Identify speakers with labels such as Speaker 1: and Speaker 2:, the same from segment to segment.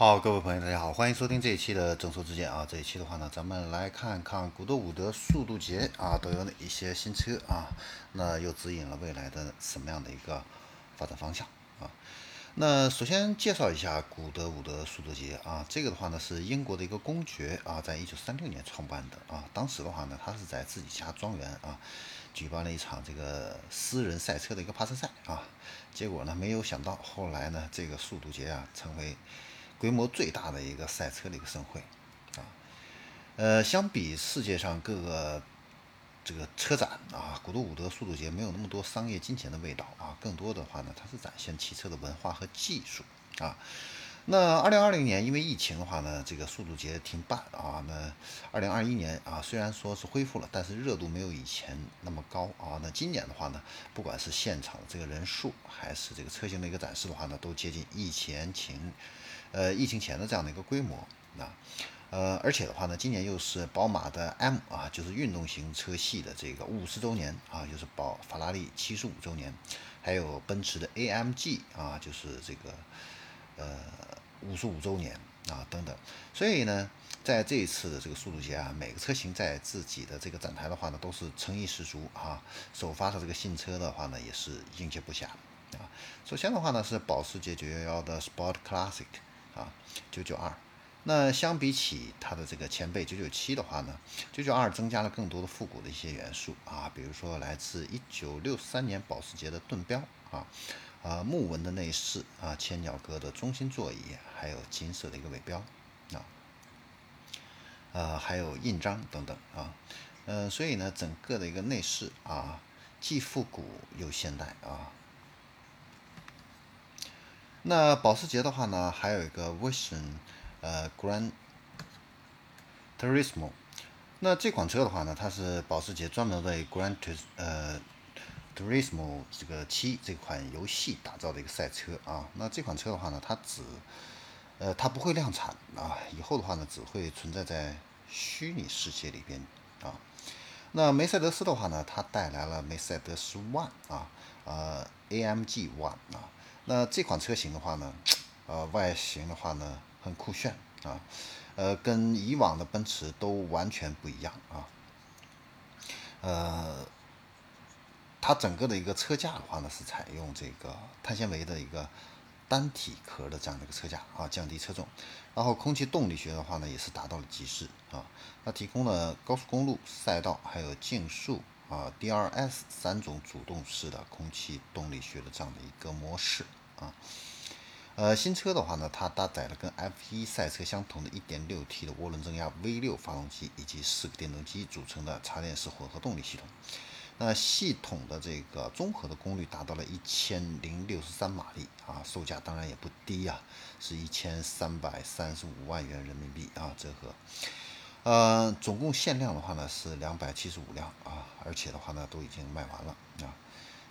Speaker 1: 好，各位朋友，大家好，欢迎收听这一期的正说之见啊。这一期的话呢，咱们来看看古德伍德速度节啊都有哪一些新车啊，那又指引了未来的什么样的一个发展方向啊？那首先介绍一下古德伍德速度节啊，这个的话呢是英国的一个公爵啊，在一九三六年创办的啊。当时的话呢，他是在自己家庄园啊举办了一场这个私人赛车的一个爬车赛啊，结果呢没有想到后来呢这个速度节啊成为规模最大的一个赛车的一个盛会，啊，呃，相比世界上各个这个车展啊，古德伍德速度节没有那么多商业金钱的味道啊，更多的话呢，它是展现汽车的文化和技术啊。那二零二零年因为疫情的话呢，这个速度节停办啊。那二零二一年啊，虽然说是恢复了，但是热度没有以前那么高啊。那今年的话呢，不管是现场的这个人数，还是这个车型的一个展示的话呢，都接近疫情前。呃，疫情前的这样的一个规模啊，呃，而且的话呢，今年又是宝马的 M 啊，就是运动型车系的这个五十周年啊，就是宝法拉利七十五周年，还有奔驰的 AMG 啊，就是这个呃五十五周年啊等等，所以呢，在这一次的这个速度节啊，每个车型在自己的这个展台的话呢，都是诚意十足啊，首发的这个新车的话呢，也是应接不暇啊。首先的话呢，是保时捷911的 Sport Classic。啊，九九二，那相比起它的这个前辈九九七的话呢，九九二增加了更多的复古的一些元素啊，比如说来自一九六三年保时捷的盾标啊，啊木纹的内饰啊，千鸟格的中心座椅，还有金色的一个尾标啊，呃还有印章等等啊，嗯，所以呢，整个的一个内饰啊，既复古又现代啊。那保时捷的话呢，还有一个 Vision，呃，Gran Turismo。那这款车的话呢，它是保时捷专门为 Gran Tur 呃 Turismo 这个七这款游戏打造的一个赛车啊。那这款车的话呢，它只呃它不会量产啊，以后的话呢，只会存在在虚拟世界里边啊。那梅赛德斯的话呢，它带来了梅赛德斯 One 啊，呃，AMG One 啊。那这款车型的话呢，呃，外形的话呢很酷炫啊，呃，跟以往的奔驰都完全不一样啊，呃，它整个的一个车架的话呢是采用这个碳纤维的一个单体壳的这样的一个车架啊，降低车重，然后空气动力学的话呢也是达到了极致啊，它提供了高速公路、赛道还有竞速。啊，DRS 三种主动式的空气动力学的这样的一个模式啊，呃，新车的话呢，它搭载了跟 F1 赛车相同的 1.6T 的涡轮增压 V6 发动机以及四个电动机组成的插电式混合动力系统。那系统的这个综合的功率达到了一千零六十三马力啊，售价当然也不低呀，是一千三百三十五万元人民币啊，折合。呃，总共限量的话呢是两百七十五辆啊，而且的话呢都已经卖完了。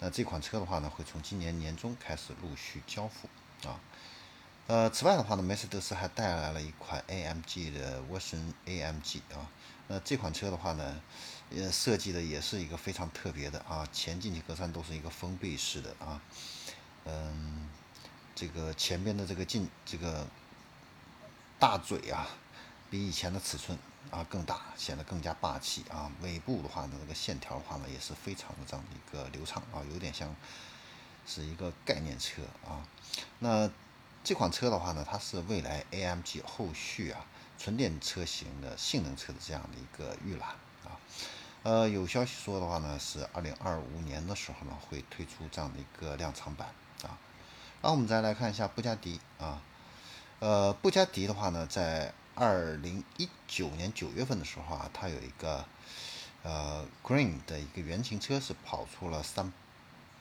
Speaker 1: 那这款车的话呢会从今年年中开始陆续交付啊。呃，此外的话呢，梅赛德斯还带来了一款 AMG 的涡轮 AMG 啊。那这款车的话呢，呃，设计的也是一个非常特别的啊，前进气格栅都是一个封闭式的啊。嗯，这个前边的这个进这个大嘴啊，比以前的尺寸。啊，更大，显得更加霸气啊！尾部的话呢，这个线条的话呢，也是非常的这样的一个流畅啊，有点像是一个概念车啊。那这款车的话呢，它是未来 AMG 后续啊纯电车型的性能车的这样的一个预览啊。呃，有消息说的话呢，是二零二五年的时候呢，会推出这样的一个量产版啊。然后我们再来看一下布加迪啊，呃，布加迪的话呢，在二零一九年九月份的时候啊，它有一个呃 Green 的一个原型车是跑出了三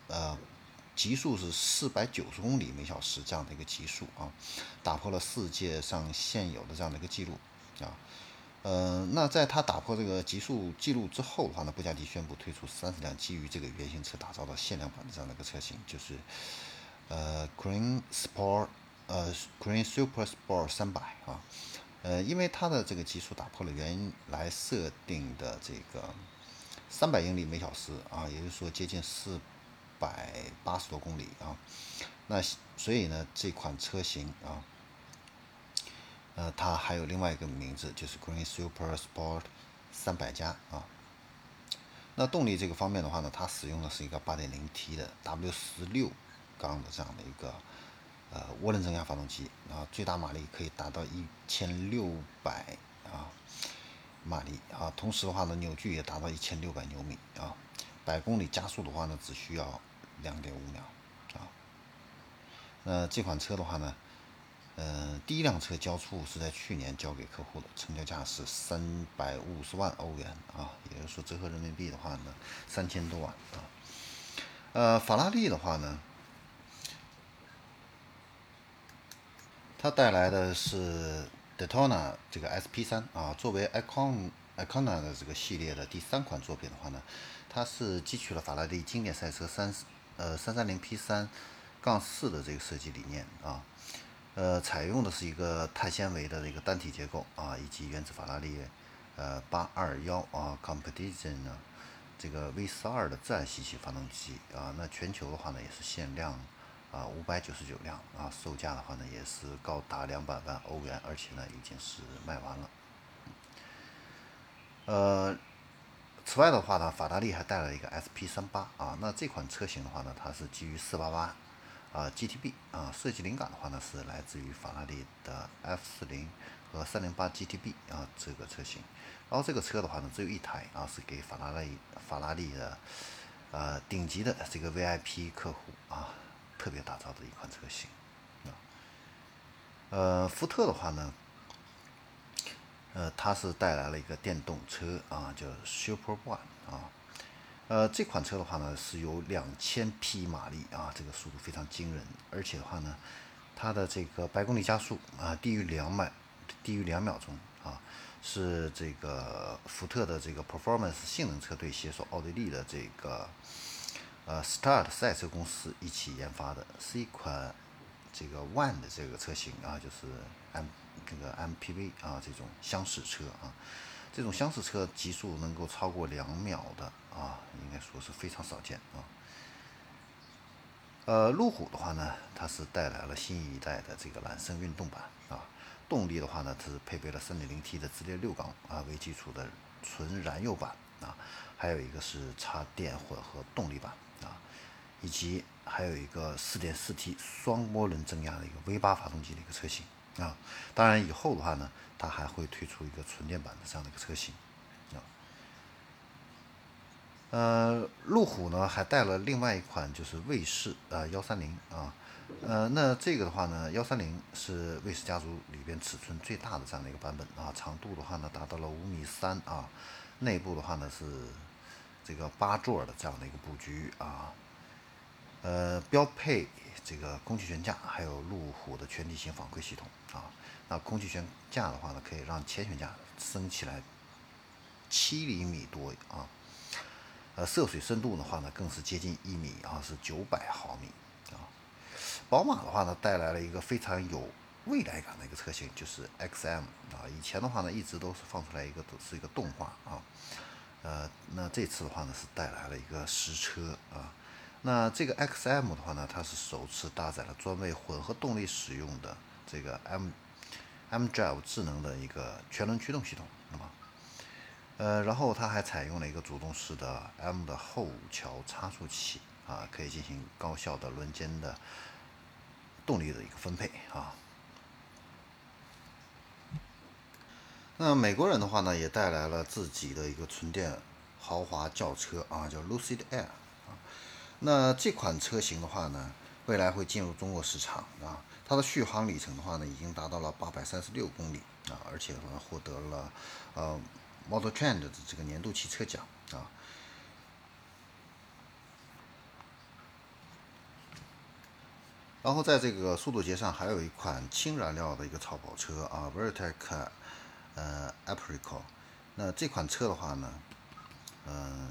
Speaker 1: 呃极速是四百九十公里每小时这样的一个极速啊，打破了世界上现有的这样的一个记录啊。呃，那在它打破这个极速记录之后的话呢，布加迪宣布推出三十辆基于这个原型车打造的限量版的这样的一个车型，就是呃 Green Sport 呃 Green Super Sport 三百啊。呃，因为它的这个极速打破了原来设定的这个三百英里每小时啊，也就是说接近四百八十多公里啊。那所以呢，这款车型啊，呃，它还有另外一个名字，就是 Green Super Sport 三百加啊。那动力这个方面的话呢，它使用的是一个 8.0T 的 W 十六缸的这样的一个呃涡轮增压发动机啊，最大马力可以达到一千六百啊马力啊，同时的话呢，扭矩也达到一千六百牛米啊，百公里加速的话呢，只需要两点五秒啊。那这款车的话呢？呃，第一辆车交付是在去年交给客户的，成交价是三百五十万欧元啊，也就是说折合人民币的话呢，三千多万啊。呃，法拉利的话呢，它带来的是 Daytona 这个 SP3 啊，作为 Icon Icona 的这个系列的第三款作品的话呢，它是汲取了法拉利经典赛车三呃三三零 P 三杠四的这个设计理念啊。呃，采用的是一个碳纤维的一个单体结构啊，以及源自法拉利呃八二幺啊 Competition 呢这个 V 四二的自然吸气发动机啊，那全球的话呢也是限量啊五百九十九辆啊，售价的话呢也是高达两百万欧元，而且呢已经是卖完了。呃，此外的话呢，法拉利还带了一个 SP 三八啊，那这款车型的话呢，它是基于四八八。啊，GTB 啊，设计灵感的话呢是来自于法拉利的 F 四零和三零八 GTB 啊这个车型，然后这个车的话呢只有一台啊，是给法拉利法拉利的呃顶级的这个 VIP 客户啊特别打造的一款车型啊。呃，福特的话呢，呃，它是带来了一个电动车啊，叫 Super One 啊。呃，这款车的话呢，是有两千匹马力啊，这个速度非常惊人，而且的话呢，它的这个百公里加速啊，低于两秒，低于两秒钟啊，是这个福特的这个 Performance 性能车队携手奥地利的这个呃 Start 赛车公司一起研发的，是一款这个 One 的这个车型啊，就是 M 这个 MPV 啊这种厢式车啊。这种厢式车极速能够超过两秒的啊，应该说是非常少见啊。呃，路虎的话呢，它是带来了新一代的这个揽胜运动版啊，动力的话呢，它是配备了 3.0T 的直列六缸啊为基础的纯燃油版啊，还有一个是插电混合动力版，以及还有一个 4.4T 双涡轮增压的一个 V8 发动机的一个车型。啊，当然以后的话呢，它还会推出一个纯电版的这样的一个车型，啊，呃，路虎呢还带了另外一款就是卫士啊幺三零啊，呃，那这个的话呢，幺三零是卫士家族里边尺寸最大的这样的一个版本啊，长度的话呢达到了五米三啊，内部的话呢是这个八座的这样的一个布局啊。呃，标配这个空气悬架，还有路虎的全地形反馈系统啊。那空气悬架的话呢，可以让前悬架升起来七厘米多啊。呃，涉水深度的话呢，更是接近一米啊，是九百毫米啊。宝马的话呢，带来了一个非常有未来感的一个车型，就是 XM 啊。以前的话呢，一直都是放出来一个都是一个动画啊。呃，那这次的话呢，是带来了一个实车啊。那这个 X M 的话呢，它是首次搭载了专为混合动力使用的这个 M M Drive 智能的一个全轮驱动系统，那么，呃，然后它还采用了一个主动式的 M 的后桥差速器啊，可以进行高效的轮间的动力的一个分配啊。那美国人的话呢，也带来了自己的一个纯电豪华轿车啊，叫 Lucid Air。那这款车型的话呢，未来会进入中国市场啊。它的续航里程的话呢，已经达到了八百三十六公里啊，而且呢获得了呃 Model Trend 的这个年度汽车奖啊。然后在这个速度节上，还有一款氢燃料的一个超跑车啊，Vertec 呃 Apricot。那这款车的话呢，嗯。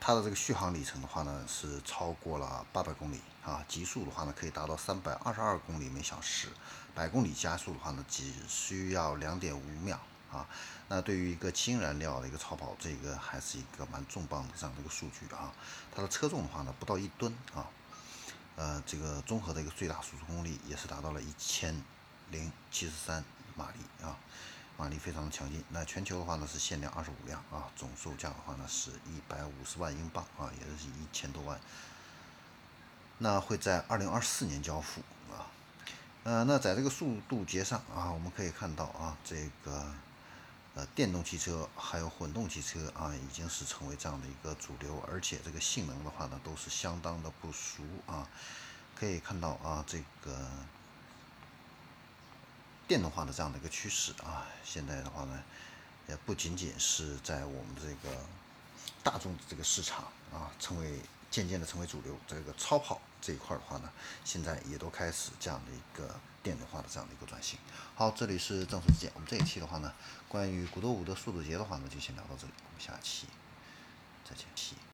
Speaker 1: 它的这个续航里程的话呢，是超过了八百公里啊，极速的话呢可以达到三百二十二公里每小时，百公里加速的话呢只需要两点五秒啊。那对于一个氢燃料的一个超跑，这个还是一个蛮重磅的这样的一个数据啊。它的车重的话呢不到一吨啊，呃，这个综合的一个最大输出功率也是达到了一千零七十三马力啊，马力非常的强劲。那全球的话呢是限量二十五辆啊，总售价的话呢是一百五十万英镑啊，也就是一千多万。那会在二零二四年交付啊。呃，那在这个速度节上啊，我们可以看到啊，这个呃电动汽车还有混动汽车啊，已经是成为这样的一个主流，而且这个性能的话呢，都是相当的不俗啊。可以看到啊，这个电动化的这样的一个趋势啊，现在的话呢，也不仅仅是在我们这个大众这个市场啊，成为渐渐的成为主流，这个超跑这一块的话呢，现在也都开始这样的一个电动化的这样的一个转型。好，这里是正说之见，我们这一期的话呢，关于古德五的速度节的话呢，就先聊到这里，我们下期再见。